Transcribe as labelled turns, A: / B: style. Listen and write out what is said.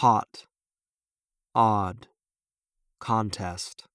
A: hot, odd, contest.